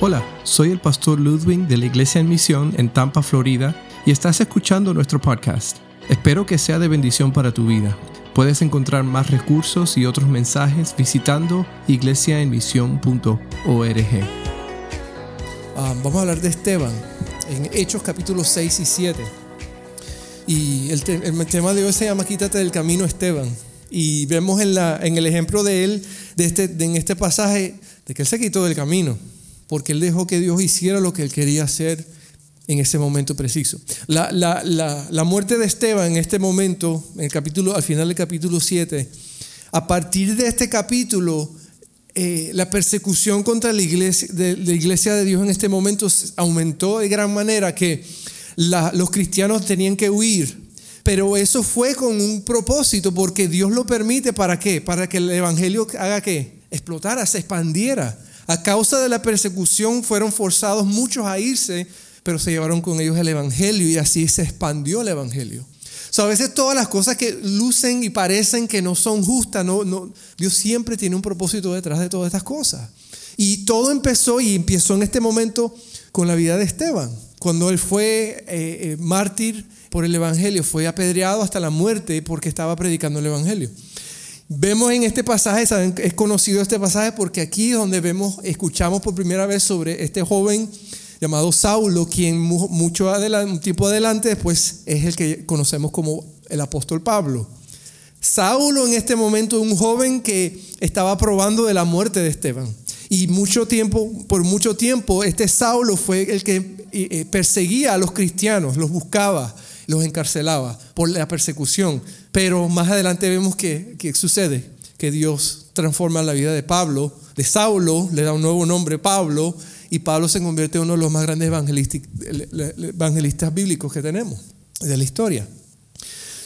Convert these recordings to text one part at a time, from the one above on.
Hola, soy el pastor Ludwig de la Iglesia en Misión en Tampa, Florida, y estás escuchando nuestro podcast. Espero que sea de bendición para tu vida. Puedes encontrar más recursos y otros mensajes visitando iglesiaenmisión.org. Ah, vamos a hablar de Esteban en Hechos capítulos 6 y 7. Y el, te- el tema de hoy se llama Quítate del camino Esteban. Y vemos en, la, en el ejemplo de él, de este, de en este pasaje, de que él se quitó del camino, porque él dejó que Dios hiciera lo que él quería hacer en ese momento preciso. La, la- la- la muerte de Esteban en este momento, en el capítulo, al final del capítulo 7, a partir de este capítulo, eh, la persecución contra la iglesia, de, la iglesia de Dios en este momento aumentó de gran manera que los cristianos tenían que huir. Pero eso fue con un propósito, porque Dios lo permite para qué? Para que el evangelio haga qué? Explotara, se expandiera. A causa de la persecución fueron forzados muchos a irse, pero se llevaron con ellos el evangelio y así se expandió el evangelio. So, a veces todas las cosas que lucen y parecen que no son justas, Dios siempre tiene un propósito detrás de todas estas cosas. Y todo empezó y empezó en este momento con la vida de Esteban. Cuando él fue eh, eh, mártir por el Evangelio, fue apedreado hasta la muerte porque estaba predicando el Evangelio. Vemos en este pasaje, es conocido este pasaje porque aquí es donde vemos, escuchamos por primera vez sobre este joven llamado Saulo, quien mu- mucho adelante, un tiempo adelante después es el que conocemos como el apóstol Pablo. Saulo en este momento un joven que estaba probando de la muerte de Esteban. Y mucho tiempo, por mucho tiempo, este Saulo fue el que eh, eh, perseguía a los cristianos, los buscaba, los encarcelaba por la persecución. Pero más adelante vemos que, que sucede, que Dios transforma la vida de Pablo, de Saulo, le da un nuevo nombre, Pablo, y Pablo se convierte en uno de los más grandes evangelistas, bíblicos que tenemos de la historia.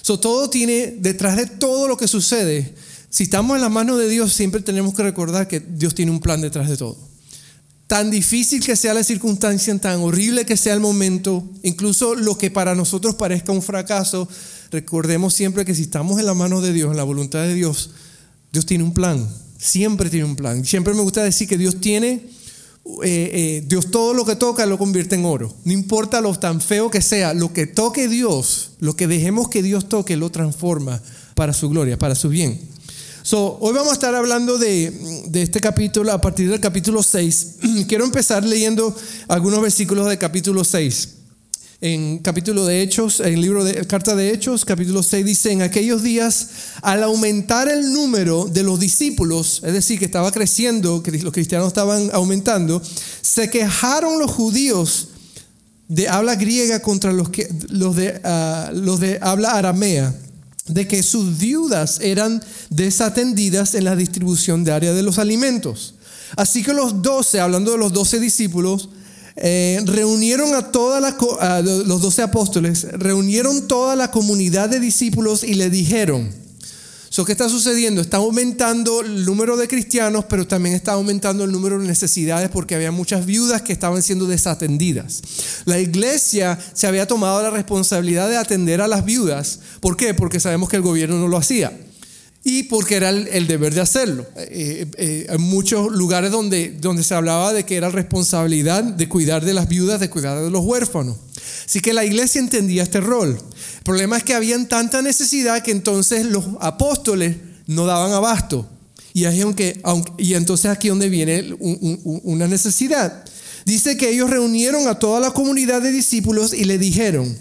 So, todo tiene, detrás de todo lo que sucede, si estamos en las manos de Dios, siempre tenemos que recordar que Dios tiene un plan detrás de todo. Tan difícil que sea la circunstancia, tan horrible que sea el momento, incluso lo que para nosotros parezca un fracaso, recordemos siempre que si estamos en las manos de Dios, en la voluntad de Dios, Dios tiene un plan. Siempre tiene un plan. Siempre me gusta decir que Dios tiene eh, eh, Dios todo lo que toca lo convierte en oro. No importa lo tan feo que sea, lo que toque Dios, lo que dejemos que Dios toque, lo transforma para su gloria, para su bien. So, hoy vamos a estar hablando de, de este capítulo a partir del capítulo 6. Quiero empezar leyendo algunos versículos del capítulo 6. En capítulo de Hechos, en libro de carta de Hechos, capítulo 6 dice, en aquellos días, al aumentar el número de los discípulos, es decir, que estaba creciendo, que los cristianos estaban aumentando, se quejaron los judíos de habla griega contra los, que, los, de, ah, los de habla aramea, de que sus viudas eran desatendidas en la distribución diaria de los alimentos. Así que los doce, hablando de los doce discípulos, eh, reunieron a a los doce apóstoles, reunieron toda la comunidad de discípulos y le dijeron, so, ¿qué está sucediendo? Está aumentando el número de cristianos, pero también está aumentando el número de necesidades porque había muchas viudas que estaban siendo desatendidas. La iglesia se había tomado la responsabilidad de atender a las viudas. ¿Por qué? Porque sabemos que el gobierno no lo hacía y porque era el, deber de hacerlo. Eh, eh, hay muchos lugares donde, donde se hablaba de que era responsabilidad de cuidar de las viudas, de cuidar de los huérfanos. Así que la iglesia entendía este rol. El problema es que habían tanta necesidad que entonces los apóstoles no daban abasto. Y, aunque, aunque- y entonces aquí donde viene un- un- una necesidad. Dice que ellos reunieron a toda la comunidad de discípulos y le dijeron,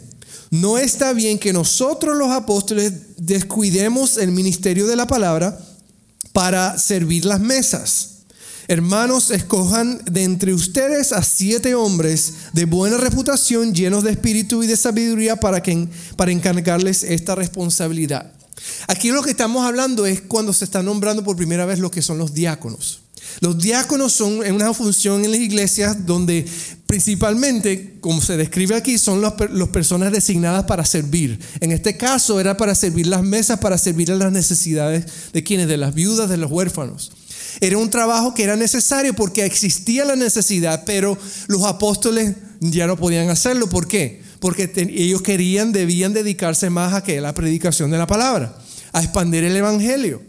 no está bien que nosotros los apóstoles descuidemos el ministerio de la palabra para servir las mesas. Hermanos, escojan de entre ustedes a siete hombres de buena reputación, llenos de espíritu y de sabiduría para, que, para encargarles esta responsabilidad. Aquí lo que estamos hablando es cuando se está nombrando por primera vez lo que son los diáconos. Los diáconos son una función en las iglesias donde principalmente, como se describe aquí, son las las personas designadas para servir. En este caso era para servir las mesas, para servir a las necesidades de quienes, de las viudas, de los huérfanos. Era un trabajo que era necesario porque existía la necesidad, pero los apóstoles ya no podían hacerlo. ¿Por qué? Porque ellos querían, debían dedicarse más a que la predicación de la palabra, a expandir el evangelio.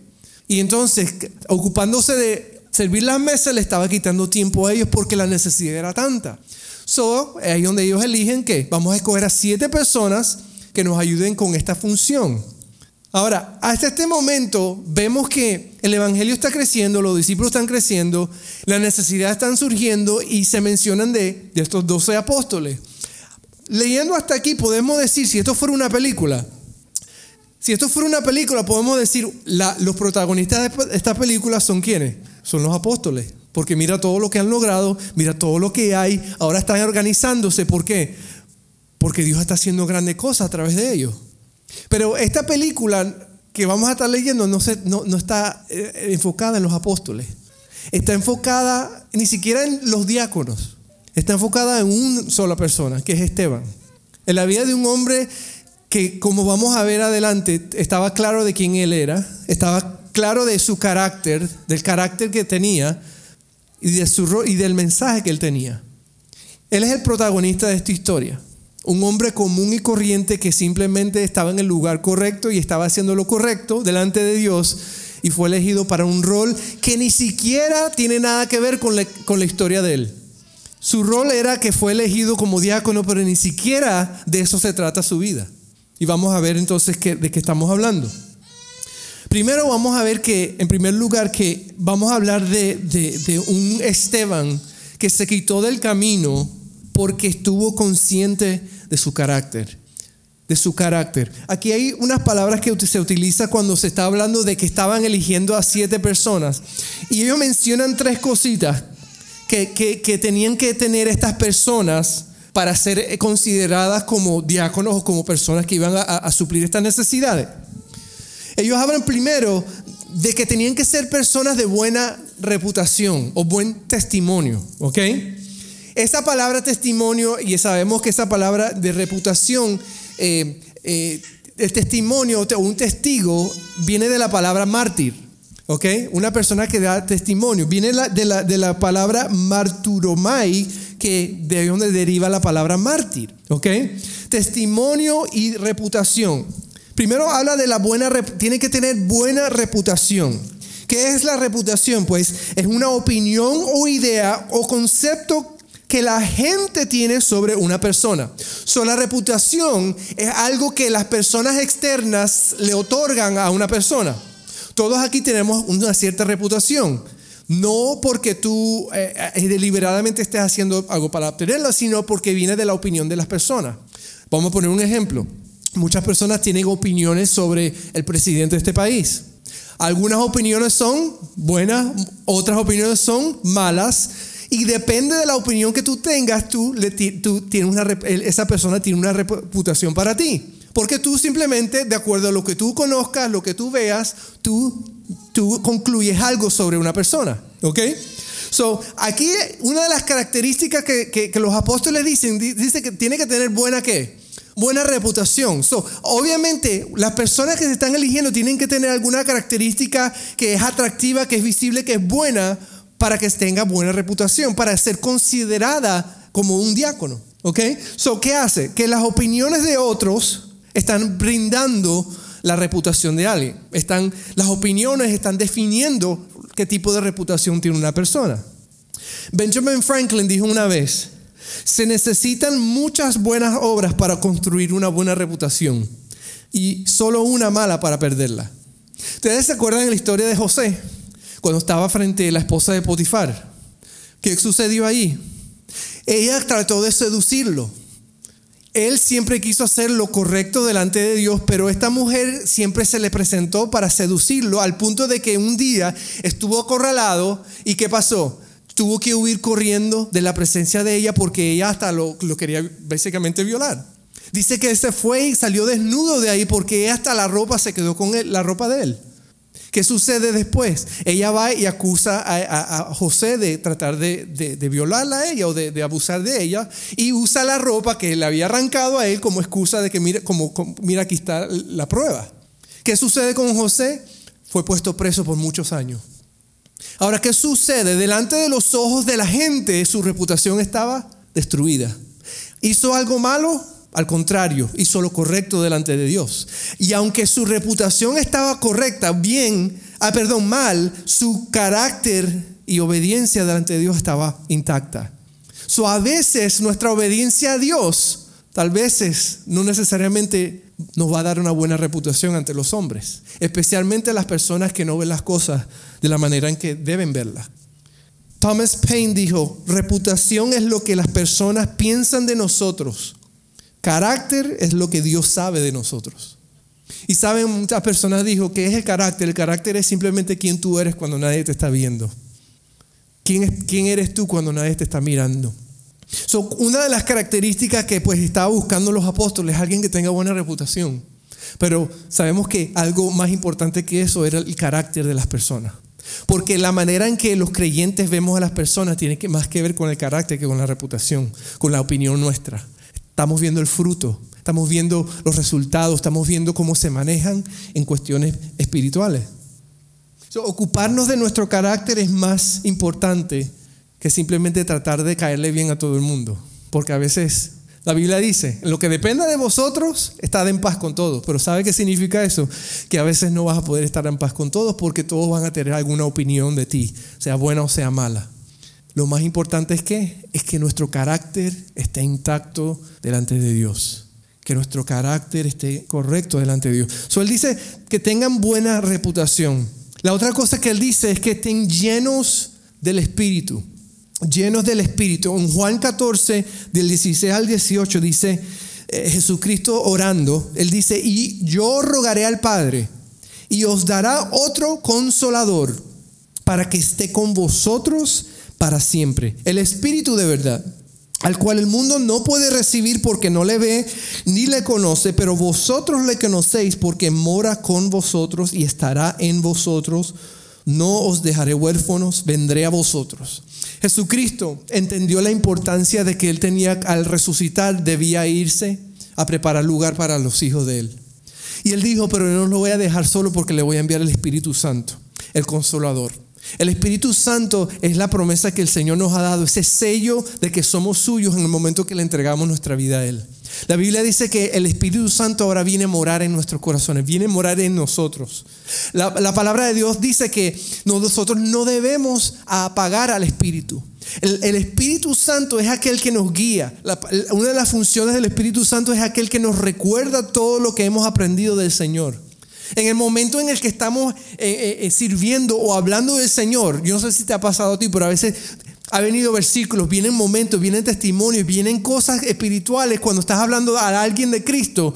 Y entonces, ocupándose de Servir las mesas le estaba quitando tiempo a ellos porque la necesidad era tanta. So, ahí donde ellos eligen que vamos a escoger a siete personas que nos ayuden con esta función. Ahora, hasta este momento vemos que el Evangelio está creciendo, los discípulos están creciendo, las necesidades están surgiendo y se mencionan de, de estos doce apóstoles. Leyendo hasta aquí podemos decir, si esto fuera una película, si esto fuera una película, podemos decir, los protagonistas de esta película son quienes? Son los apóstoles. Porque mira todo lo que han logrado, mira todo lo que hay, ahora están organizándose. ¿Por qué? Porque Dios está haciendo grandes cosas a través de ellos. Pero esta película que vamos a estar leyendo no, no, está eh, enfocada en los apóstoles. Está enfocada ni siquiera en los diáconos. Está enfocada en una sola persona, que es Esteban. En la vida de un hombre que, como vamos a ver adelante, estaba claro de quién él era, estaba claro de su carácter, del carácter que tenía y, del mensaje que él tenía. Él es el protagonista de esta historia. Un hombre común y corriente que simplemente estaba en el lugar correcto y estaba haciendo lo correcto delante de Dios y fue elegido para un rol que ni siquiera tiene nada que ver con la, con la historia de él. Su rol era que fue elegido como diácono, pero ni siquiera de eso se trata su vida. Y vamos a ver entonces de qué estamos hablando. Primero vamos a ver que, en primer lugar, que vamos a hablar de, un Esteban que se quitó del camino porque estuvo consciente de su carácter. De su carácter. Aquí hay unas palabras que se utiliza cuando se está hablando de que estaban eligiendo a siete personas. Y ellos mencionan tres cositas que, que, tenían que tener estas personas para ser consideradas como diáconos o como personas que iban a, a suplir estas necesidades. Ellos hablan primero de que tenían que ser personas de buena reputación o buen testimonio, ¿ok? Esa palabra testimonio, y sabemos que esa palabra de reputación, eh, eh, el testimonio o un testigo viene de la palabra mártir. ¿Ok? Una persona que da testimonio. Viene de, la, de la palabra marturomai, que de donde deriva la palabra mártir. ¿Ok? Testimonio y reputación. Primero habla de la buena, tiene que tener buena reputación. ¿Qué es la reputación? Pues es una opinión o idea o concepto que la gente tiene sobre una persona. So, la reputación es algo que las personas externas le otorgan a una persona. Todos aquí tenemos una cierta reputación. No porque tú eh, eh, deliberadamente estés haciendo algo para obtenerla, sino porque viene de la opinión de las personas. Vamos a poner un ejemplo. Muchas personas tienen opiniones sobre el presidente de este país. Algunas opiniones son buenas, otras opiniones son malas, y depende de la opinión que tú tengas, tú, tienes una, esa persona tiene una reputación para ti. Porque tú simplemente, de acuerdo a lo que tú conozcas, lo que tú veas, tú, tú concluyes algo sobre una persona. ¿Ok? So, aquí una de las características que, que, los apóstoles dicen, dice que tiene que tener buena qué? Buena reputación. So, obviamente, las personas que se están eligiendo tienen que tener alguna característica que es atractiva, que es visible, que es buena para que tenga buena reputación, para ser considerada como un diácono. ¿Ok? So, ¿qué hace? Que las opiniones de otros están brindando la reputación de alguien. Están, las opiniones están definiendo qué tipo de reputación tiene una persona. Benjamin Franklin dijo una vez, se necesitan muchas buenas obras para construir una buena reputación y solo una mala para perderla. ¿Ustedes se acuerdan de la historia de José? cuando estaba frente a la esposa de Potifar. ¿Qué sucedió ahí? Ella trató de seducirlo. Él siempre quiso hacer lo correcto delante de Dios, pero esta mujer siempre se le presentó para seducirlo al punto de que un día estuvo acorralado y ¿qué pasó? Tuvo que huir corriendo de la presencia de ella porque ella hasta lo, quería básicamente violar. Dice que se fue y salió desnudo de ahí porque hasta la ropa se quedó con la ropa de él. ¿Qué sucede después? Ella va y acusa a, José de tratar de, violarla a ella o de, abusar de ella y usa la ropa que le había arrancado a él como excusa de que mira, como, mira aquí está la prueba. ¿Qué sucede con José? Fue puesto preso por muchos años. Ahora, ¿qué sucede? Delante de los ojos de la gente su reputación estaba destruida. ¿Hizo algo malo? Al contrario, hizo lo correcto delante de Dios. Y aunque su reputación estaba correcta, bien, ah, perdón, mal, su carácter y obediencia delante de Dios estaba intacta. So, a veces nuestra obediencia a Dios, tal veces no necesariamente nos va a dar una buena reputación ante los hombres, especialmente las personas que no ven las cosas de la manera en que deben verlas. Thomas Paine dijo, reputación es lo que las personas piensan de nosotros, carácter es lo que Dios sabe de nosotros. Y saben, muchas personas dijo que es el carácter, el carácter es simplemente quién tú eres cuando nadie te está viendo. ¿Quién, es, quién eres tú cuando nadie te está mirando? Una de las características que pues estaba buscando los apóstoles es alguien que tenga buena reputación. Pero sabemos que algo más importante que eso era el carácter de las personas. Porque la manera en que los creyentes vemos a las personas tiene que, más que ver con el carácter que con la reputación, con la opinión nuestra. Estamos viendo el fruto, estamos viendo los resultados, estamos viendo cómo se manejan en cuestiones espirituales. ocuparnos de nuestro carácter es más importante que simplemente tratar de caerle bien a todo el mundo. Porque a veces la Biblia dice, lo que dependa de vosotros, estad en paz con todos. Pero ¿sabe qué significa eso? Que a veces no vas a poder estar en paz con todos porque todos van a tener alguna opinión de ti, sea buena o sea mala. Lo más importante es que es que nuestro carácter esté intacto delante de Dios. Que nuestro carácter esté correcto delante de Dios. So, él dice que tengan buena reputación. La otra cosa que él dice es que estén llenos del Espíritu llenos del Espíritu. En Juan 14, del 16 al 18, dice eh, Jesucristo orando, él dice, y yo rogaré al Padre, y os dará otro consolador, para que esté con vosotros para siempre. El Espíritu de verdad, al cual el mundo no puede recibir porque no le ve ni le conoce, pero vosotros le conocéis porque mora con vosotros y estará en vosotros. No os dejaré huérfanos, vendré a vosotros. Jesucristo entendió la importancia de que él tenía al resucitar, debía irse a preparar lugar para los hijos de él. Y él dijo, pero no lo voy a dejar solo porque le voy a enviar el Espíritu Santo, el consolador. El Espíritu Santo es la promesa que el Señor nos ha dado, ese sello de que somos suyos en el momento que le entregamos nuestra vida a Él. La Biblia dice que el Espíritu Santo ahora viene a morar en nuestros corazones, viene a morar en nosotros. La, palabra de Dios dice que nosotros no debemos apagar al Espíritu. El, Espíritu Santo es aquel que nos guía. una de las funciones del Espíritu Santo es aquel que nos recuerda todo lo que hemos aprendido del Señor. En el momento en el que estamos eh, eh, eh, sirviendo o hablando del Señor, yo no sé si te ha pasado a ti, pero a veces ha venido versículos, vienen momentos, vienen testimonios, vienen cosas espirituales cuando estás hablando a alguien de Cristo.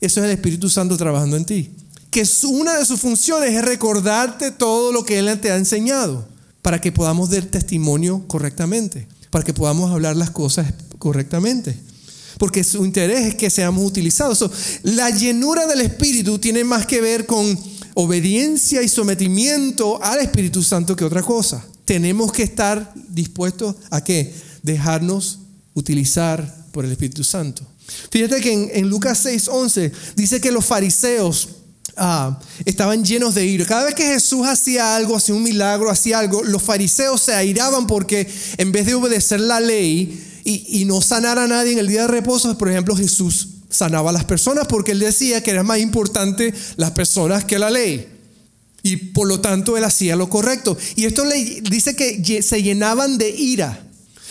Eso es el Espíritu Santo trabajando en ti. Que una de sus funciones es recordarte todo lo que Él te ha enseñado para que podamos dar testimonio correctamente, para que podamos hablar las cosas correctamente. Porque su interés es que seamos utilizados. la llenura del Espíritu tiene más que ver con obediencia y sometimiento al Espíritu Santo que otra cosa tenemos que estar dispuestos a qué? Dejarnos utilizar por el Espíritu Santo. Fíjate que en, Lucas 6:11 dice que los fariseos ah, estaban llenos de ira. Cada vez que Jesús hacía algo, hacía un milagro, hacía algo, los fariseos se airaban porque en vez de obedecer la ley y, y no sanar a nadie en el día de reposo, por ejemplo, Jesús sanaba a las personas porque él decía que era más importante las personas que la ley. Y por lo tanto él hacía lo correcto. Y esto le dice que se llenaban de ira.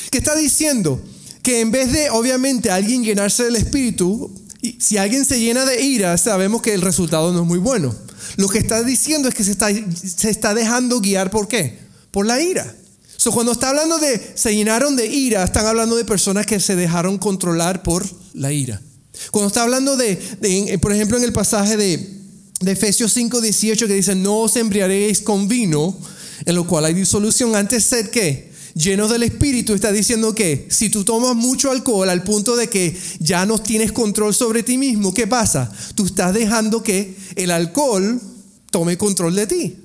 ¿Qué está diciendo? Que en vez de, obviamente, alguien llenarse del espíritu, si alguien se llena de ira, sabemos que el resultado no es muy bueno. Lo que está diciendo es que se está, se está dejando guiar por qué? Por la ira. So, cuando está hablando de se llenaron de ira, están hablando de personas que se dejaron controlar por la ira. Cuando está hablando de por ejemplo, en el pasaje de, de Efesios 5, 18 que dice, no os embriaguéis con vino, en lo cual hay disolución, antes ser que lleno del Espíritu, está diciendo que si tú tomas mucho alcohol al punto de que ya no tienes control sobre ti mismo, ¿qué pasa? Tú estás dejando que el alcohol tome control de ti.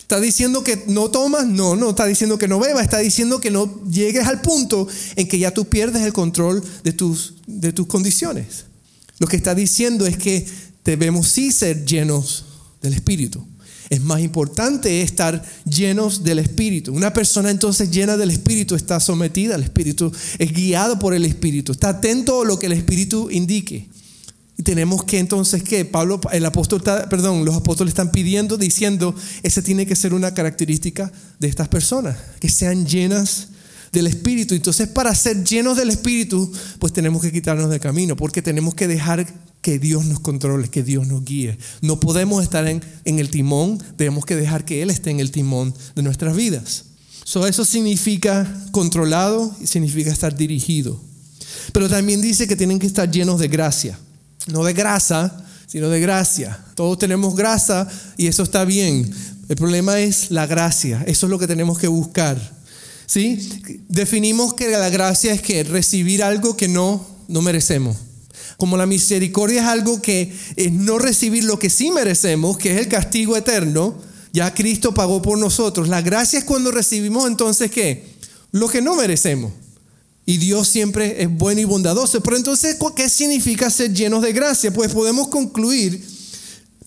Está diciendo que no tomas, no, no está diciendo que no bebas, está diciendo que no llegues al punto en que ya tú pierdes el control de tus, de tus condiciones. Lo que está diciendo es que debemos sí ser llenos del Espíritu. Es más importante estar llenos del Espíritu. Una persona entonces llena del Espíritu está sometida al Espíritu, es guiado por el Espíritu, está atento a lo que el Espíritu indique. Y tenemos que entonces que Pablo, el apóstol, perdón, los apóstoles están pidiendo, diciendo, esa tiene que ser una característica de estas personas, que sean llenas del Espíritu. Entonces, para ser llenos del Espíritu, pues tenemos que quitarnos del camino, porque tenemos que dejar que Dios nos controle, que Dios nos guíe. No podemos estar en, el timón, tenemos que dejar que Él esté en el timón de nuestras vidas. So, eso significa controlado y significa estar dirigido. Pero también dice que tienen que estar llenos de gracia. No de grasa, sino de gracia. Todos tenemos grasa y eso está bien. El problema es la gracia. Eso es lo que tenemos que buscar. ¿Sí? Definimos que la gracia es que recibir algo que no, no merecemos. Como la misericordia es algo que es no recibir lo que sí merecemos, que es el castigo eterno, ya Cristo pagó por nosotros. La gracia es cuando recibimos entonces qué? Lo que no merecemos. Y Dios siempre es bueno y bondadoso. Pero entonces, ¿qué significa ser llenos de gracia? Pues podemos concluir,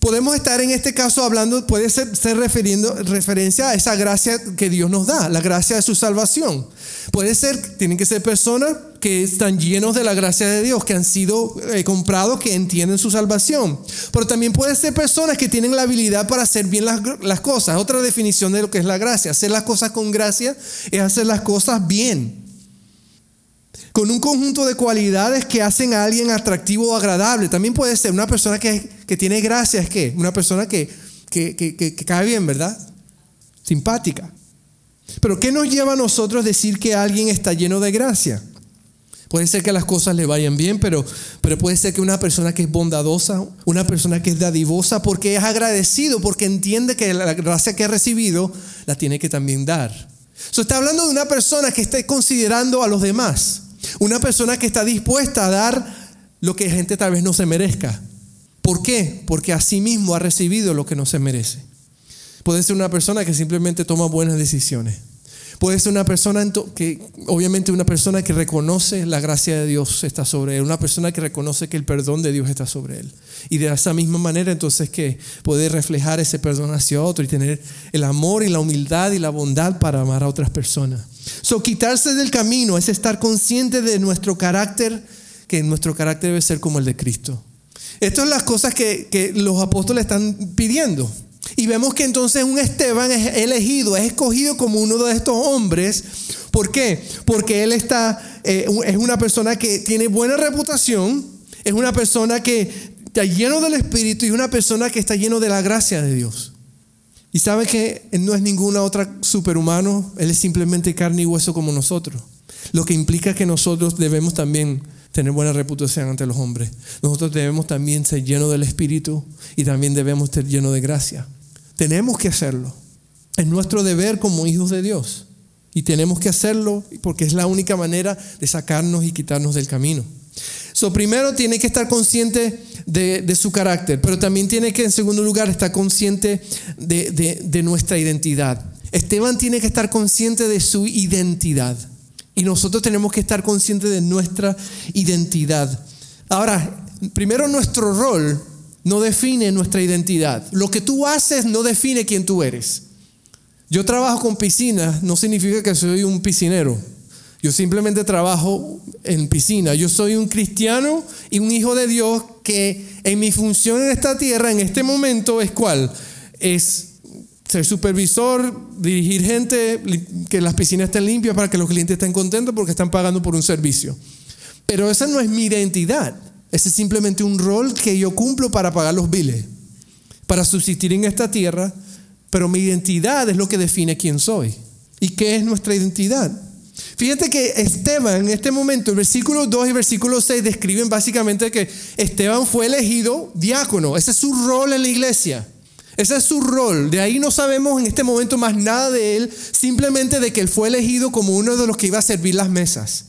podemos estar en este caso hablando, puede ser, ser referencia a esa gracia que Dios nos da, la gracia de su salvación. Puede ser, tienen que ser personas que están llenos de la gracia de Dios, que han sido eh, comprados, que entienden su salvación. Pero también puede ser personas que tienen la habilidad para hacer bien las, las cosas. Otra definición de lo que es la gracia. Hacer las cosas con gracia es hacer las cosas bien con un conjunto de cualidades que hacen a alguien atractivo o agradable. También puede ser una persona que, tiene gracia, es que una persona que, que, cae bien, ¿verdad? Simpática. Pero ¿qué nos lleva a nosotros decir que alguien está lleno de gracia? Puede ser que las cosas le vayan bien, pero, pero puede ser que una persona que es bondadosa, una persona que es dadivosa, porque es agradecido, porque entiende que la gracia que ha recibido la tiene que también dar. Se está hablando de una persona que está considerando a los demás. Una persona que está dispuesta a dar lo que gente tal vez no se merezca. ¿Por qué? Porque a sí mismo ha recibido lo que no se merece. Puede ser una persona que simplemente toma buenas decisiones. Puede ser una persona que, obviamente, una persona que reconoce la gracia de Dios está sobre él, una persona que reconoce que el perdón de Dios está sobre él. Y de esa misma manera, entonces, que puede reflejar ese perdón hacia otro y tener el amor y la humildad y la bondad para amar a otras personas. So, quitarse del camino es estar consciente de nuestro carácter, que nuestro carácter debe ser como el de Cristo. Estas son las cosas que, que los apóstoles están pidiendo. Y vemos que entonces un Esteban es elegido, es escogido como uno de estos hombres. ¿Por qué? Porque él está, eh, es una persona que tiene buena reputación, es una persona que está lleno del Espíritu y una persona que está lleno de la gracia de Dios. Y sabe que él no es ninguna otra superhumano, él es simplemente carne y hueso como nosotros. Lo que implica que nosotros debemos también tener buena reputación ante los hombres. Nosotros debemos también ser llenos del Espíritu y también debemos ser llenos de gracia. Tenemos que hacerlo. Es nuestro deber como hijos de Dios. Y tenemos que hacerlo porque es la única manera de sacarnos y quitarnos del camino. So, primero tiene que estar consciente de, su carácter, pero también tiene que, en segundo lugar, estar consciente de, de nuestra identidad. Esteban tiene que estar consciente de su identidad. Y nosotros tenemos que estar conscientes de nuestra identidad. Ahora, primero nuestro rol no define nuestra identidad. Lo que tú haces no define quién tú eres. Yo trabajo con piscinas, no significa que soy un piscinero. Yo simplemente trabajo en piscina. Yo soy un cristiano y un hijo de Dios que en mi función en esta tierra, en este momento, es cuál? Es ser supervisor, dirigir gente, que las piscinas estén limpias para que los clientes estén contentos porque están pagando por un servicio. Pero esa no es mi identidad. Ese es simplemente un rol que yo cumplo para pagar los biles, para subsistir en esta tierra, pero mi identidad es lo que define quién soy. ¿Y qué es nuestra identidad? Fíjate que Esteban en este momento, el versículo 2 y versículo 6 describen básicamente que Esteban fue elegido diácono. Ese es su rol en la iglesia. Ese es su rol. De ahí no sabemos en este momento más nada de él, simplemente de que él fue elegido como uno de los que iba a servir las mesas.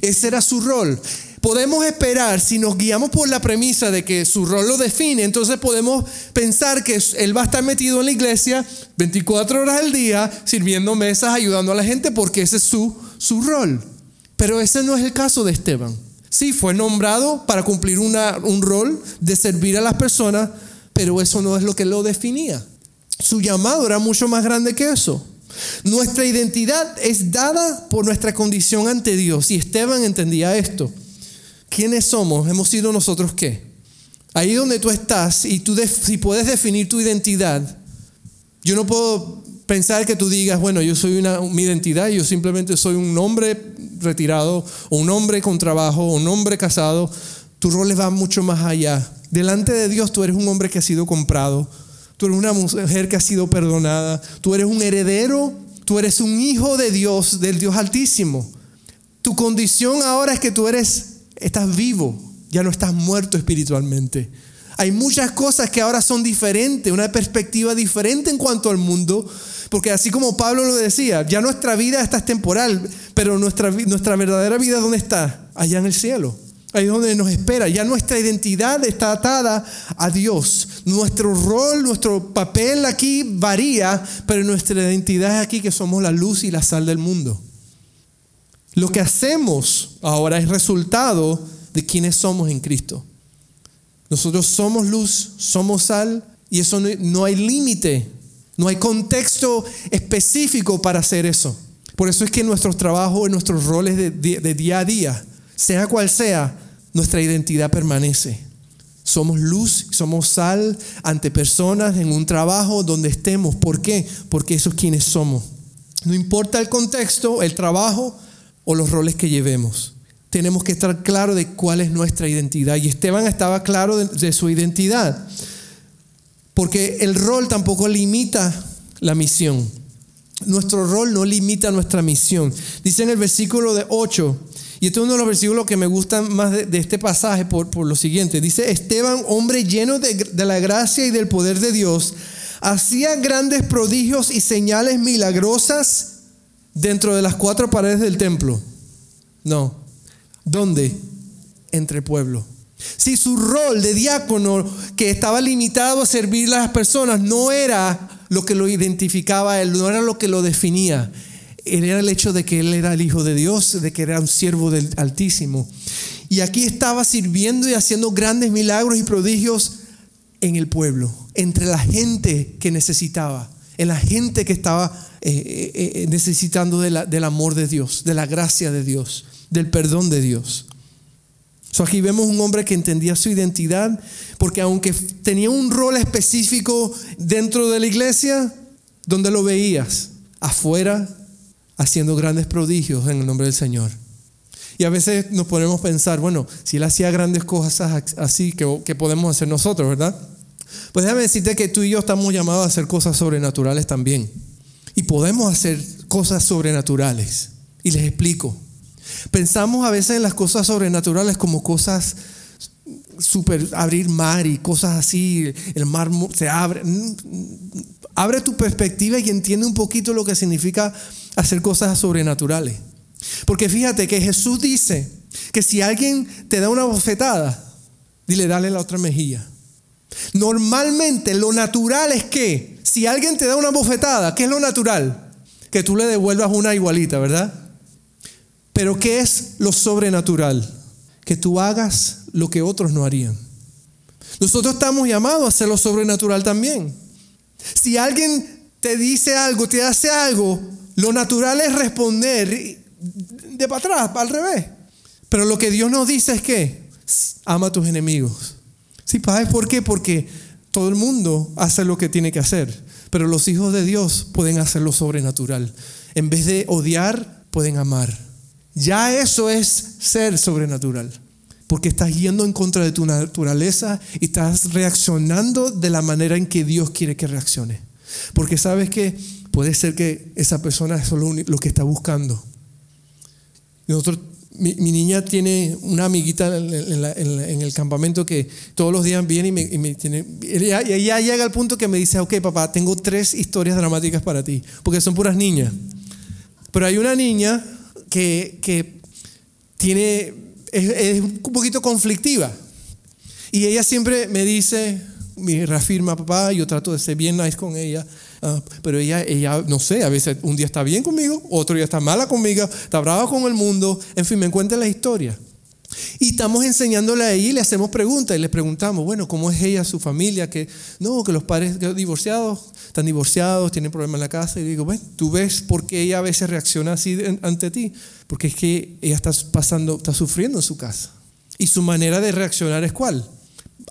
Ese era su rol podemos esperar, si nos guiamos por la premisa de que su rol lo define, entonces podemos pensar que él va a estar metido en la iglesia 24 horas al día, sirviendo mesas, ayudando a la gente, porque ese es su, su rol. Pero ese no es el caso de Esteban. Sí, fue nombrado para cumplir una, un rol de servir a las personas, pero eso no es lo que lo definía. Su llamado era mucho más grande que eso. Nuestra identidad es dada por nuestra condición ante Dios y Esteban entendía esto. ¿Quiénes somos? ¿Hemos sido nosotros qué? Ahí donde tú estás y tú si puedes definir tu identidad, yo no puedo pensar que tú digas, bueno, yo soy una, mi identidad, yo simplemente soy un hombre retirado un hombre con trabajo un hombre casado. Tu rol va mucho más allá. Delante de Dios tú eres un hombre que ha sido comprado, tú eres una mujer que ha sido perdonada, tú eres un heredero, tú eres un hijo de Dios, del Dios altísimo. Tu condición ahora es que tú eres, estás vivo, ya no estás muerto espiritualmente. Hay muchas cosas que ahora son diferentes, una perspectiva diferente en cuanto al mundo, porque así como Pablo lo decía, ya nuestra vida está temporal, pero nuestra, nuestra verdadera vida ¿dónde está? Allá en el cielo. Ahí es donde nos espera. Ya nuestra identidad está atada a Dios. Nuestro rol, nuestro papel aquí varía, pero nuestra identidad es aquí que somos la luz y la sal del mundo. Lo que hacemos ahora es resultado de quienes somos en Cristo. Nosotros somos luz, somos sal y eso no, hay límite, no hay contexto específico para hacer eso. Por eso es que nuestros trabajos, nuestros roles de día a día, sea cual sea, nuestra identidad permanece. Somos luz, somos sal ante personas en un trabajo donde estemos. ¿Por qué? Porque eso es quienes somos. No importa el contexto, el trabajo o los roles que llevemos. Tenemos que estar claros de cuál es nuestra identidad. Y Esteban estaba claro de, su identidad. Porque el rol tampoco limita la misión. Nuestro rol no limita nuestra misión. Dice en el versículo de 8, y este es uno de los versículos que me gustan más de, este pasaje por, por, lo siguiente. Dice, Esteban, hombre lleno de, de la gracia y del poder de Dios, hacía grandes prodigios y señales milagrosas dentro de las cuatro paredes del templo. No. ¿Dónde? Entre el pueblo. Si su rol de diácono, que estaba limitado a servir a las personas, no era lo que lo identificaba él, no era lo que lo definía. Era el hecho de que él era el Hijo de Dios, de que era un siervo del Altísimo. Y aquí estaba sirviendo y haciendo grandes milagros y prodigios en el pueblo, entre la gente que necesitaba, en la gente que estaba eh, eh, eh, necesitando del amor de Dios, de la gracia de Dios, del perdón de Dios. aquí vemos un hombre que entendía su identidad, porque aunque tenía un rol específico dentro de la iglesia, donde lo veías? Afuera, haciendo grandes prodigios en el nombre del Señor. Y a veces nos ponemos a pensar, bueno, si él hacía grandes cosas así, ¿qué, podemos hacer nosotros, verdad? Pues déjame decirte que tú y yo estamos llamados a hacer cosas sobrenaturales también. Y podemos hacer cosas sobrenaturales. Y les explico. Pensamos a veces en las cosas sobrenaturales como cosas super abrir mar y cosas así, el mar se abre. Mm, abre tu perspectiva y entiende un poquito lo que significa hacer cosas sobrenaturales. Porque fíjate que Jesús dice que si alguien te da una bofetada, dile, dale la otra mejilla. Normalmente lo natural es que si alguien te da una bofetada, ¿qué es lo natural? Que tú le devuelvas una igualita, ¿verdad? Pero ¿qué es lo sobrenatural? Que tú hagas lo que otros no harían. Nosotros estamos llamados a hacer lo sobrenatural también. Si alguien te dice algo, te hace algo, lo natural es responder de para atrás, al revés. Pero lo que Dios nos dice es que ama a tus enemigos. Sí, ¿por qué? Porque todo el mundo hace lo que tiene que hacer, pero los hijos de Dios pueden hacer lo sobrenatural. En vez de odiar, pueden amar. Ya eso es ser sobrenatural, porque estás yendo en contra de tu naturaleza y estás reaccionando de la manera en que Dios quiere que reaccione. Porque sabes que puede ser que esa persona es solo lo que está buscando. Mi, niña tiene una amiguita en, el campamento que todos los días viene y me, tiene. Ella, llega al punto que me dice: Ok, papá, tengo tres historias dramáticas para ti, porque son puras niñas. Pero hay una niña que, tiene, es, un poquito conflictiva. Y ella siempre me dice, me reafirma, papá, yo trato de ser bien nice con ella. Ah, pero ella, ella, no sé, a veces un día está bien conmigo, otro día está mala conmigo, está brava con el mundo, en fin, me cuenta la historia. Y estamos enseñándole a ella y le hacemos preguntas y le preguntamos, bueno, ¿cómo es ella, su familia? Que no, que los padres divorciados, están divorciados, tienen problemas en la casa. Y digo, bueno, tú ves por qué ella a veces reacciona así ante ti. Porque es que ella está pasando, está sufriendo en su casa. Y su manera de reaccionar es cuál?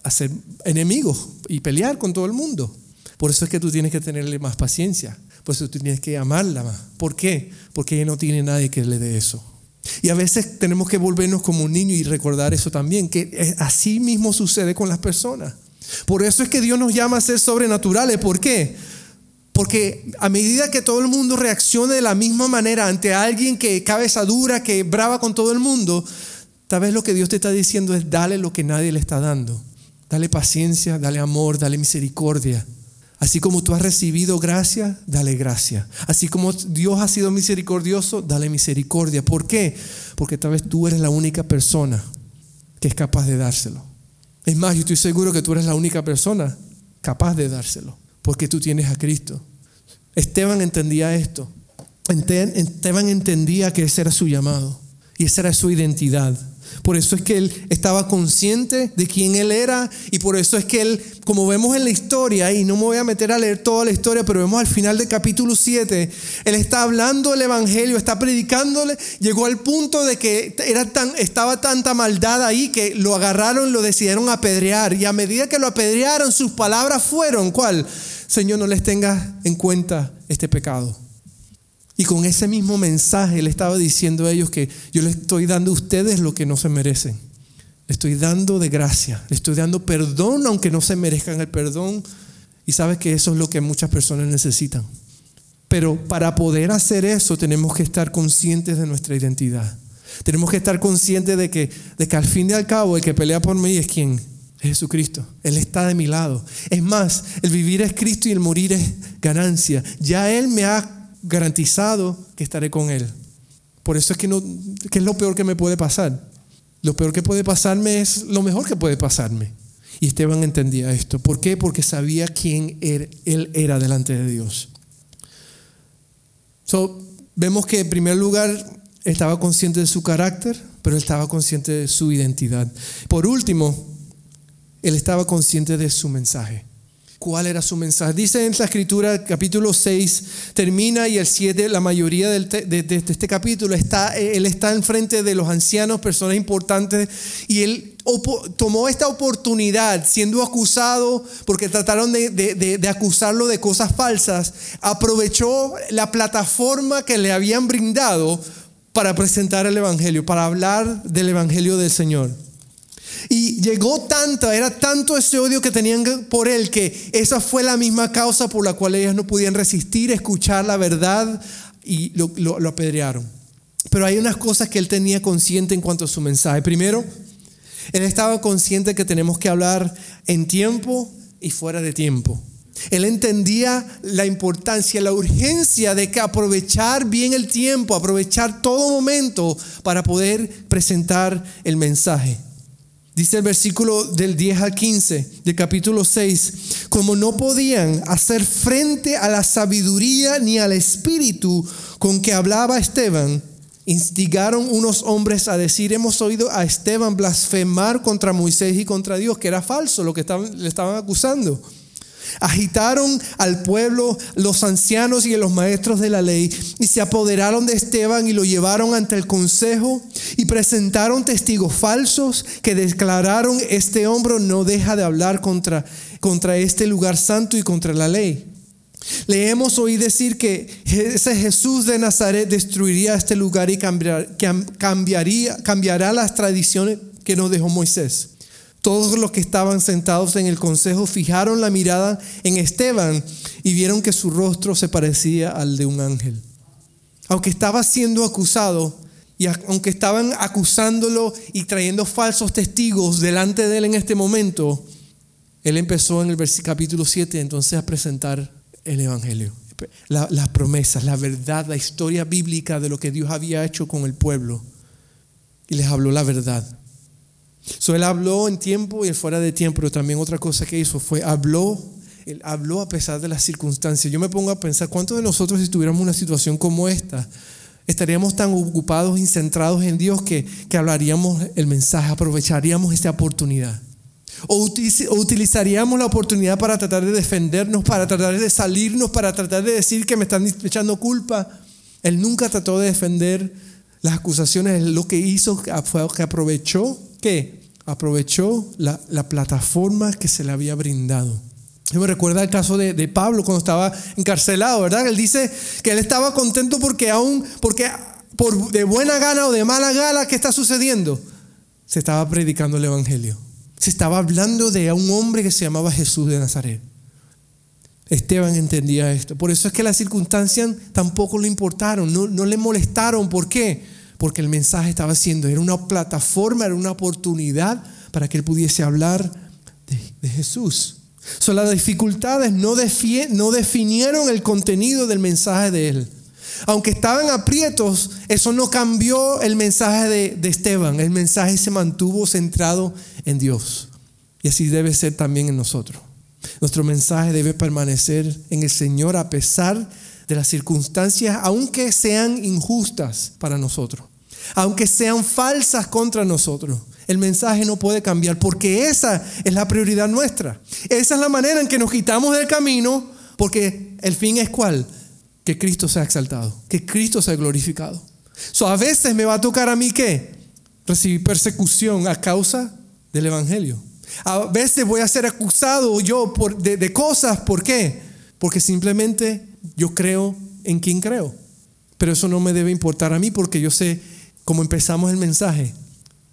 hacer enemigos y pelear con todo el mundo. Por eso es que tú tienes que tenerle más paciencia. Por eso tú tienes que amarla más. ¿Por qué? Porque ella no tiene nadie que le dé eso. Y a veces tenemos que volvernos como un niño y recordar eso también, que así mismo sucede con las personas. Por eso es que Dios nos llama a ser sobrenaturales. ¿Por qué? Porque a medida que todo el mundo reaccione de la misma manera ante alguien que cabeza dura, que brava con todo el mundo, tal vez lo que Dios te está diciendo es dale lo que nadie le está dando. Dale paciencia, dale amor, dale misericordia. Así como tú has recibido gracia, dale gracia. Así como Dios ha sido misericordioso, dale misericordia. ¿Por qué? Porque tal vez tú eres la única persona que es capaz de dárselo. Es más, yo estoy seguro que tú eres la única persona capaz de dárselo, porque tú tienes a Cristo. Esteban entendía esto. Esteban entendía que ese era su llamado y esa era su identidad. Por eso es que él estaba consciente de quién él era y por eso es que él, como vemos en la historia, y no me voy a meter a leer toda la historia, pero vemos al final del capítulo 7, él está hablando el Evangelio, está predicándole, llegó al punto de que era tan, estaba tanta maldad ahí que lo agarraron, lo decidieron apedrear y a medida que lo apedrearon, sus palabras fueron, ¿cuál? Señor, no les tenga en cuenta este pecado. Y con ese mismo mensaje le estaba diciendo a ellos que yo les estoy dando a ustedes lo que no se merecen. Le estoy dando de gracia, le estoy dando perdón aunque no se merezcan el perdón. Y sabes que eso es lo que muchas personas necesitan. Pero para poder hacer eso tenemos que estar conscientes de nuestra identidad. Tenemos que estar conscientes de que, de que al fin y al cabo el que pelea por mí es quien? Jesucristo. Él está de mi lado. Es más, el vivir es Cristo y el morir es ganancia. Ya Él me ha garantizado que estaré con Él. Por eso es que no, ¿qué es lo peor que me puede pasar? Lo peor que puede pasarme es lo mejor que puede pasarme. Y Esteban entendía esto. ¿Por qué? Porque sabía quién er, él era delante de Dios. Vemos que en primer lugar estaba consciente de su carácter, pero estaba consciente de su identidad. Por último, él estaba consciente de su mensaje. ¿Cuál era su mensaje? Dice en la escritura, capítulo 6, termina y el 7, la mayoría de, este capítulo, está, él está enfrente de los ancianos, personas importantes, y él tomó esta oportunidad, siendo acusado, porque trataron de acusarlo de cosas falsas, aprovechó la plataforma que le habían brindado para presentar el Evangelio, para hablar del Evangelio del Señor. Y llegó tanto, era tanto ese odio que tenían por él que esa fue la misma causa por la cual ellas no podían resistir, escuchar la verdad y lo, lo apedrearon. Pero hay unas cosas que él tenía consciente en cuanto a su mensaje. Primero, él estaba consciente que tenemos que hablar en tiempo y fuera de tiempo. Él entendía la importancia, la urgencia de que aprovechar bien el tiempo, aprovechar todo momento para poder presentar el mensaje. Dice el versículo del 10 al 15 del capítulo 6, como no podían hacer frente a la sabiduría ni al espíritu con que hablaba Esteban, instigaron unos hombres a decir, hemos oído a Esteban blasfemar contra Moisés y contra Dios, que era falso lo que le estaban acusando. Agitaron al pueblo los ancianos y los maestros de la ley y se apoderaron de Esteban y lo llevaron ante el consejo y presentaron testigos falsos que declararon, este hombre no deja de hablar contra, contra este lugar santo y contra la ley. Le hemos oído decir que ese Jesús de Nazaret destruiría este lugar y cambiaría, cambiará las tradiciones que nos dejó Moisés. Todos los que estaban sentados en el consejo fijaron la mirada en Esteban y vieron que su rostro se parecía al de un ángel. Aunque estaba siendo acusado y aunque estaban acusándolo y trayendo falsos testigos delante de él en este momento, él empezó en el capítulo 7 entonces a presentar el Evangelio. las promesas, la verdad, la historia bíblica de lo que Dios había hecho con el pueblo. Y les habló la verdad. So, él habló en tiempo y fuera de tiempo, pero también otra cosa que hizo fue habló, él habló a pesar de las circunstancias. Yo me pongo a pensar, ¿cuántos de nosotros si tuviéramos una situación como esta, estaríamos tan ocupados y centrados en Dios que, que hablaríamos el mensaje, aprovecharíamos esta oportunidad? O, utilizaríamos la oportunidad para tratar de defendernos, para tratar de salirnos, para tratar de decir que me están echando culpa. Él nunca trató de defender las acusaciones. Lo que hizo fue que aprovechó ¿qué? Aprovechó la, plataforma que se le había brindado. Me recuerda el caso de, Pablo cuando estaba encarcelado, ¿verdad? Él dice que él estaba contento porque aún, porque por de buena gana o de mala gana, ¿qué está sucediendo? Se estaba predicando el Evangelio. Se estaba hablando de un hombre que se llamaba Jesús de Nazaret. Esteban entendía esto. Por eso es que las circunstancias tampoco le importaron, no, no le molestaron. ¿Por qué? Porque el mensaje estaba siendo, era una plataforma, era una oportunidad para que él pudiese hablar de, Jesús. So, las dificultades no, no definieron el contenido del mensaje de él. Aunque estaban aprietos, eso no cambió el mensaje de, de Esteban. El mensaje se mantuvo centrado en Dios. Y así debe ser también en nosotros. Nuestro mensaje debe permanecer en el Señor a pesar de las circunstancias, aunque sean injustas para nosotros aunque sean falsas contra nosotros. El mensaje no puede cambiar porque esa es la prioridad nuestra. Esa es la manera en que nos quitamos del camino porque el fin es cuál? Que Cristo sea exaltado, que Cristo sea glorificado. So, a veces me va a tocar a mí qué? Recibir persecución a causa del Evangelio. A veces voy a ser acusado yo por, de, de cosas, ¿por qué? Porque simplemente yo creo en quien creo. Pero eso no me debe importar a mí porque yo sé como empezamos el mensaje,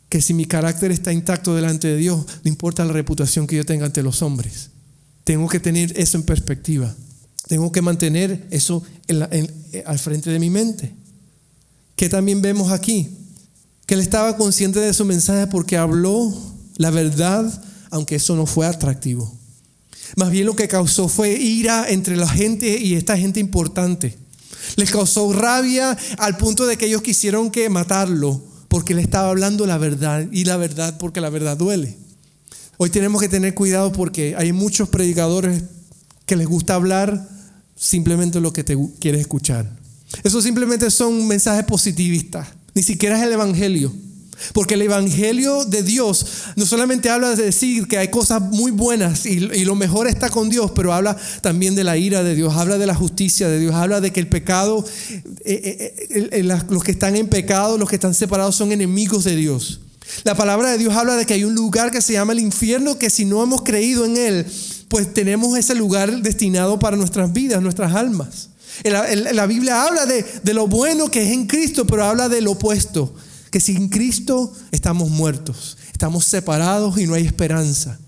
que si mi carácter está intacto delante de Dios, no importa la reputación que yo tenga ante los hombres. Tengo que tener eso en perspectiva. Tengo que mantener eso eh, al frente de mi mente. Que también vemos aquí, que él estaba consciente de su mensaje porque habló la verdad, aunque eso no fue atractivo. Más bien lo que causó fue ira entre la gente y esta gente importante. Les causó rabia al punto de que ellos quisieron que matarlo porque le estaba hablando la verdad y la verdad porque la verdad duele. Hoy tenemos que tener cuidado porque hay muchos predicadores que les gusta hablar simplemente lo que te quieres escuchar. Eso simplemente son mensajes positivistas. Ni siquiera es el Evangelio. Porque el Evangelio de Dios no solamente habla de decir que hay cosas muy buenas y, lo mejor está con Dios, pero habla también de la ira de Dios, habla de la justicia de Dios, habla de que el pecado, eh, eh, eh, los que están en pecado, los que están separados son enemigos de Dios. La palabra de Dios habla de que hay un lugar que se llama el infierno, que si no hemos creído en él, pues tenemos ese lugar destinado para nuestras vidas, nuestras almas. La, Biblia habla de, de lo bueno que es en Cristo, pero habla del opuesto que sin Cristo estamos muertos, estamos separados y no hay esperanza.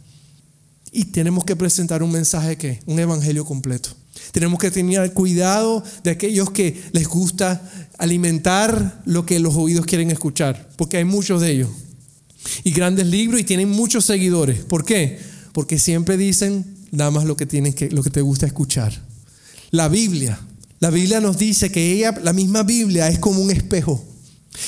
Y tenemos que presentar un mensaje que, un evangelio completo. Tenemos que tener cuidado de aquellos que les gusta alimentar lo que los oídos quieren escuchar, porque hay muchos de ellos. Y grandes libros y tienen muchos seguidores. ¿Por qué? Porque siempre dicen nada más lo que tienes que lo que te gusta escuchar. La Biblia, la Biblia nos dice que ella, la misma Biblia es como un espejo.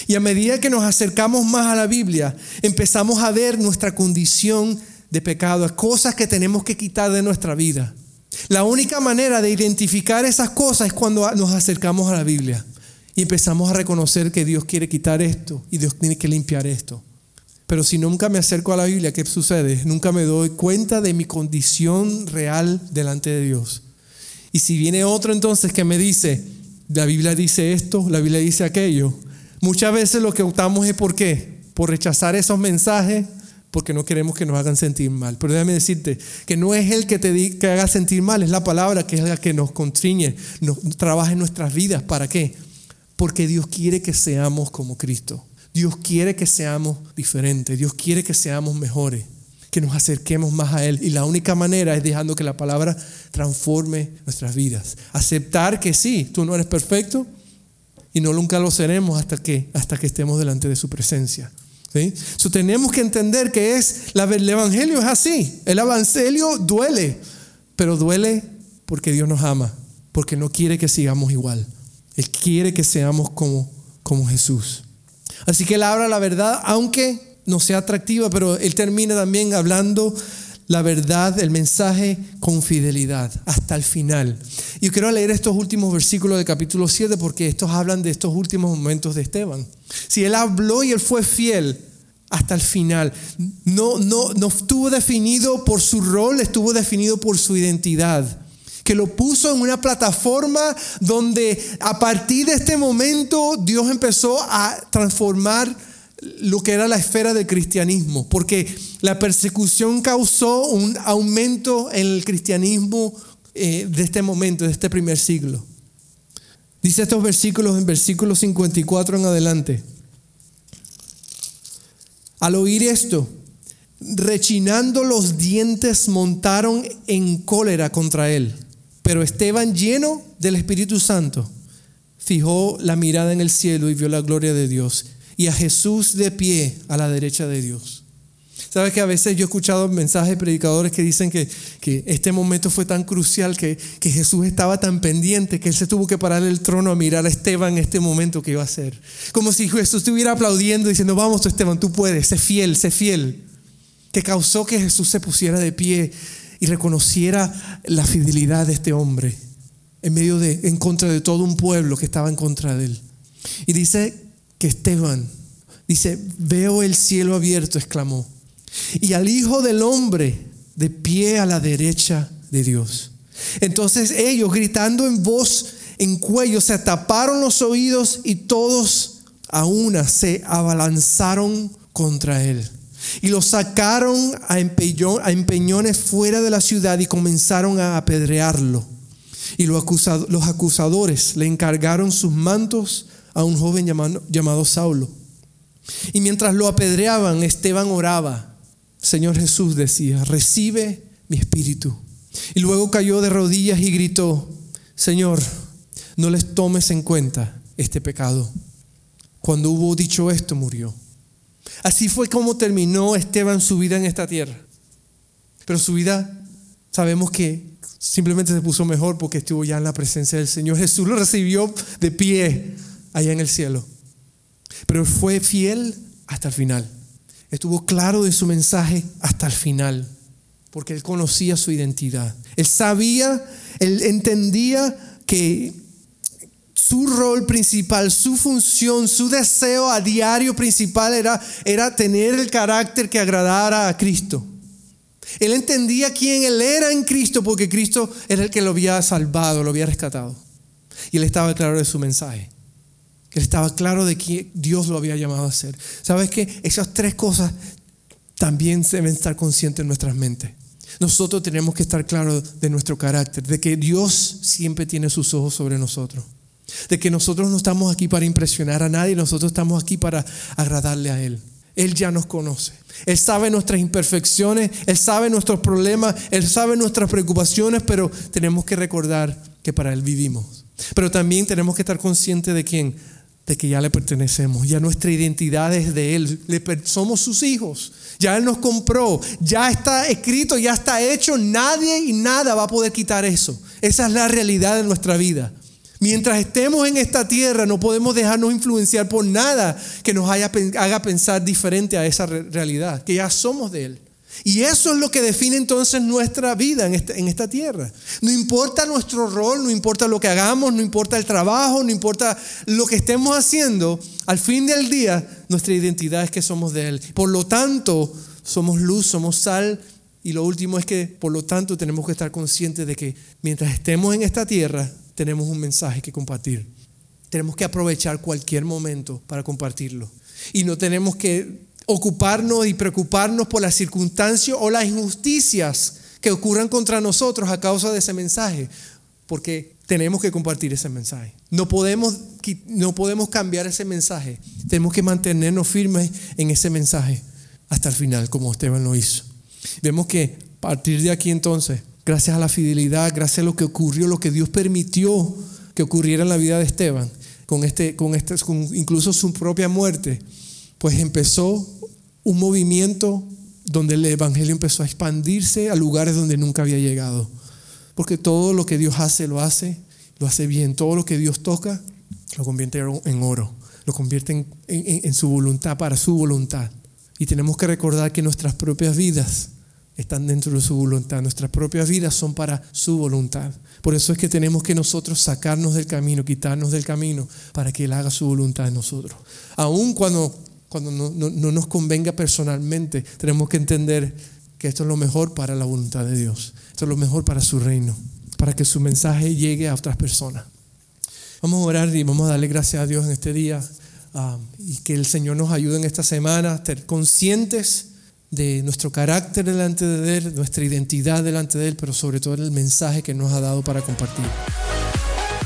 Y a medida que nos acercamos más a la Biblia, empezamos a ver nuestra condición de pecado, cosas que tenemos que quitar de nuestra vida. La única manera de identificar esas cosas es cuando nos acercamos a la Biblia y empezamos a reconocer que Dios quiere quitar esto y Dios tiene que limpiar esto. Pero si nunca me acerco a la Biblia, ¿qué sucede? Nunca me doy cuenta de mi condición real delante de Dios. Y si viene otro entonces que me dice, la Biblia dice esto, la Biblia dice aquello, Muchas veces lo que optamos es por qué? Por rechazar esos mensajes porque no queremos que nos hagan sentir mal. Pero déjame decirte que no es el que te que haga sentir mal, es la palabra que es la que nos constriñe, nos trabaja en nuestras vidas. ¿Para qué? Porque Dios quiere que seamos como Cristo. Dios quiere que seamos diferentes. Dios quiere que seamos mejores, que nos acerquemos más a Él. Y la única manera es dejando que la palabra transforme nuestras vidas. Aceptar que sí, tú no eres perfecto, y no nunca lo seremos hasta que, hasta que estemos delante de su presencia. ¿sí? tenemos que entender que es, el Evangelio es así. El Evangelio duele, pero duele porque Dios nos ama, porque no quiere que sigamos igual. Él quiere que seamos como, como Jesús. Así que Él habla la verdad, aunque no sea atractiva, pero Él termina también hablando la verdad, el mensaje con fidelidad hasta el final. Y quiero leer estos últimos versículos del capítulo 7 porque estos hablan de estos últimos momentos de Esteban. Si él habló y él fue fiel hasta el final, no, no, no estuvo definido por su rol, estuvo definido por su identidad que lo puso en una plataforma donde a partir de este momento Dios empezó a transformar lo que era la esfera del cristianismo, porque la persecución causó un aumento en el cristianismo eh, de este momento, de este primer siglo. Dice estos versículos en versículo 54 en adelante. Al oír esto, rechinando los dientes, montaron en cólera contra él. Pero Esteban, lleno del Espíritu Santo, fijó la mirada en el cielo y vio la gloria de Dios y a Jesús de pie a la derecha de Dios. Sabes que a veces yo he escuchado mensajes de predicadores que dicen que, que este momento fue tan crucial, que, que, Jesús estaba tan pendiente, que él se tuvo que parar el trono a mirar a Esteban en este momento que iba a ser. Como si Jesús estuviera aplaudiendo, diciendo, vamos Esteban, tú puedes, sé fiel, sé fiel. Que causó que Jesús se pusiera de pie y reconociera la fidelidad de este hombre en medio de, en contra de todo un pueblo que estaba en contra de él. Y dice que Esteban, dice, veo el cielo abierto, exclamó y al Hijo del Hombre de pie a la derecha de Dios. Entonces ellos gritando en voz, en cuello, se taparon los oídos y todos a una se abalanzaron contra él. Y lo sacaron a, empeñones fuera de la ciudad y comenzaron a apedrearlo. Y los, acusadores le encargaron sus mantos a un joven llamado Saulo. Y mientras lo apedreaban, Esteban oraba Señor Jesús decía, recibe mi espíritu. Y luego cayó de rodillas y gritó, Señor, no les tomes en cuenta este pecado. Cuando hubo dicho esto, murió. Así fue como terminó Esteban su vida en esta tierra. Pero su vida sabemos que simplemente se puso mejor porque estuvo ya en la presencia del Señor. Jesús lo recibió de pie allá en el cielo. Pero fue fiel hasta el final estuvo claro de su mensaje hasta el final, porque él conocía su identidad. Él sabía, él entendía que su rol principal, su función, su deseo a diario principal era, era tener el carácter que agradara a Cristo. Él entendía quién él era en Cristo porque Cristo era el que lo había salvado, lo había rescatado. Y él estaba claro de su mensaje que estaba claro de que Dios lo había llamado a hacer. ¿Sabes qué? Esas tres cosas también deben estar conscientes en nuestras mentes. Nosotros tenemos que estar claros de nuestro carácter, de que Dios siempre tiene sus ojos sobre nosotros, de que nosotros no estamos aquí para impresionar a nadie, nosotros estamos aquí para agradarle a Él. Él ya nos conoce. Él sabe nuestras imperfecciones, Él sabe nuestros problemas, Él sabe nuestras preocupaciones, pero tenemos que recordar que para Él vivimos. Pero también tenemos que estar conscientes de quién, de que ya le pertenecemos, ya nuestra identidad es de Él, somos sus hijos, ya Él nos compró, ya está escrito, ya está hecho, nadie y nada va a poder quitar eso. Esa es la realidad de nuestra vida. Mientras estemos en esta tierra no podemos dejarnos influenciar por nada que nos haga pensar diferente a esa realidad, que ya somos de Él. Y eso es lo que define entonces nuestra vida en esta, en esta, tierra. No importa nuestro rol, no importa lo que hagamos, no importa el trabajo, no importa lo que estemos haciendo, al fin del día nuestra identidad es que somos de Él. Por lo tanto, somos luz, somos sal. Y lo último es que, por lo tanto, tenemos que estar conscientes de que mientras estemos en esta tierra, tenemos un mensaje que compartir. Tenemos que aprovechar cualquier momento para compartirlo. Y no tenemos que ocuparnos y preocuparnos por las circunstancias o las injusticias que ocurran contra nosotros a causa de ese mensaje, porque tenemos que compartir ese mensaje. No podemos, no podemos cambiar ese mensaje. Tenemos que mantenernos firmes en ese mensaje hasta el final, como Esteban lo hizo. Vemos que a partir de aquí entonces, gracias a la fidelidad, gracias a lo que ocurrió, lo que Dios permitió que ocurriera en la vida de Esteban, con, este, con, este, con incluso su propia muerte, pues empezó un movimiento donde el Evangelio empezó a expandirse a lugares donde nunca había llegado. Porque todo lo que Dios hace, lo hace, lo hace bien. Todo lo que Dios toca, lo convierte en oro. Lo convierte en, en su voluntad, para su voluntad. Y tenemos que recordar que nuestras propias vidas están dentro de su voluntad. Nuestras propias vidas son para su voluntad. Por eso es que tenemos que nosotros sacarnos del camino, quitarnos del camino, para que Él haga su voluntad en nosotros. Aun cuando cuando no, nos convenga personalmente, tenemos que entender que esto es lo mejor para la voluntad de Dios. Esto es lo mejor para su reino, para que su mensaje llegue a otras personas. Vamos a orar y vamos a darle gracias a Dios en este día. ah, y que el Señor nos ayude en esta semana a estar conscientes de nuestro carácter delante de Él, nuestra identidad delante de Él, pero sobre todo el mensaje que nos ha dado para compartir.